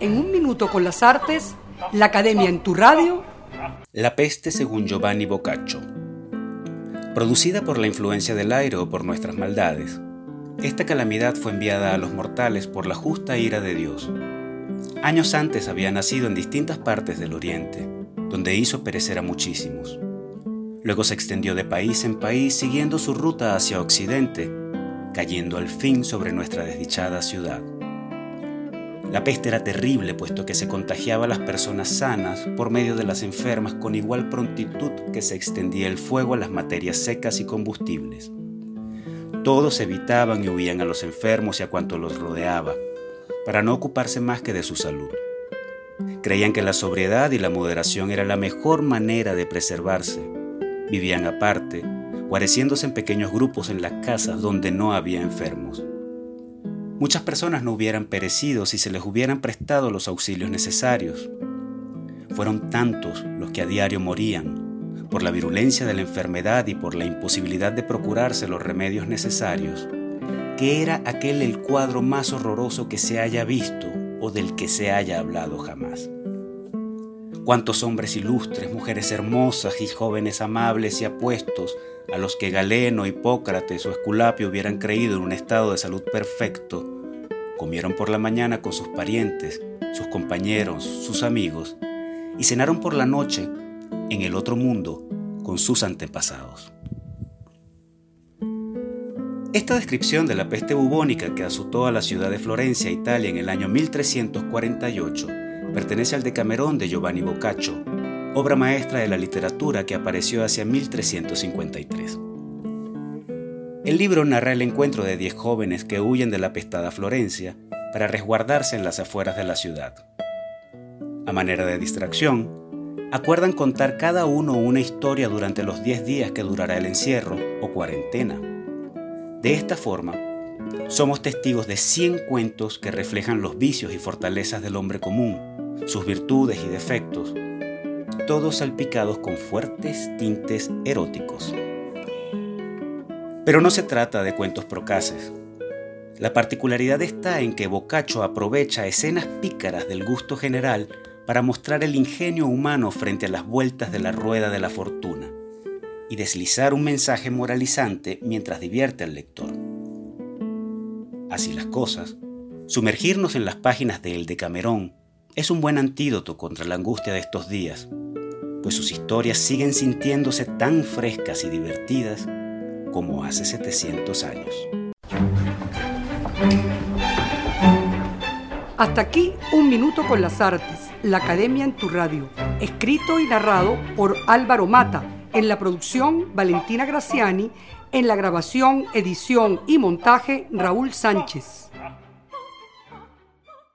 En un minuto con las artes, la Academia en tu radio. La peste según Giovanni Boccaccio. Producida por la influencia del aire o por nuestras maldades, esta calamidad fue enviada a los mortales por la justa ira de Dios. Años antes había nacido en distintas partes del Oriente, donde hizo perecer a muchísimos. Luego se extendió de país en país siguiendo su ruta hacia Occidente, cayendo al fin sobre nuestra desdichada ciudad. La peste era terrible puesto que se contagiaba a las personas sanas por medio de las enfermas con igual prontitud que se extendía el fuego a las materias secas y combustibles. Todos evitaban y huían a los enfermos y a cuanto los rodeaba, para no ocuparse más que de su salud. Creían que la sobriedad y la moderación era la mejor manera de preservarse. Vivían aparte, guareciéndose en pequeños grupos en las casas donde no había enfermos. Muchas personas no hubieran perecido si se les hubieran prestado los auxilios necesarios. Fueron tantos los que a diario morían por la virulencia de la enfermedad y por la imposibilidad de procurarse los remedios necesarios, que era aquel el cuadro más horroroso que se haya visto o del que se haya hablado jamás. Cuántos hombres ilustres, mujeres hermosas y jóvenes amables y apuestos a los que Galeno, Hipócrates o Esculapio hubieran creído en un estado de salud perfecto, comieron por la mañana con sus parientes, sus compañeros, sus amigos, y cenaron por la noche en el otro mundo con sus antepasados. Esta descripción de la peste bubónica que azotó a la ciudad de Florencia, Italia, en el año 1348, pertenece al Decamerón de Giovanni Boccaccio, obra maestra de la literatura que apareció hacia 1353. El libro narra el encuentro de diez jóvenes que huyen de la pestada Florencia para resguardarse en las afueras de la ciudad. A manera de distracción, acuerdan contar cada uno una historia durante los diez días que durará el encierro o cuarentena. De esta forma, somos testigos de 100 cuentos que reflejan los vicios y fortalezas del hombre común sus virtudes y defectos, todos salpicados con fuertes tintes eróticos. Pero no se trata de cuentos procaces. La particularidad está en que Boccaccio aprovecha escenas pícaras del gusto general para mostrar el ingenio humano frente a las vueltas de la rueda de la fortuna y deslizar un mensaje moralizante mientras divierte al lector. Así las cosas, sumergirnos en las páginas de El Decamerón es un buen antídoto contra la angustia de estos días, pues sus historias siguen sintiéndose tan frescas y divertidas como hace 700 años. Hasta aquí un minuto con las artes, la Academia en tu radio, escrito y narrado por Álvaro Mata, en la producción Valentina Graciani, en la grabación, edición y montaje Raúl Sánchez.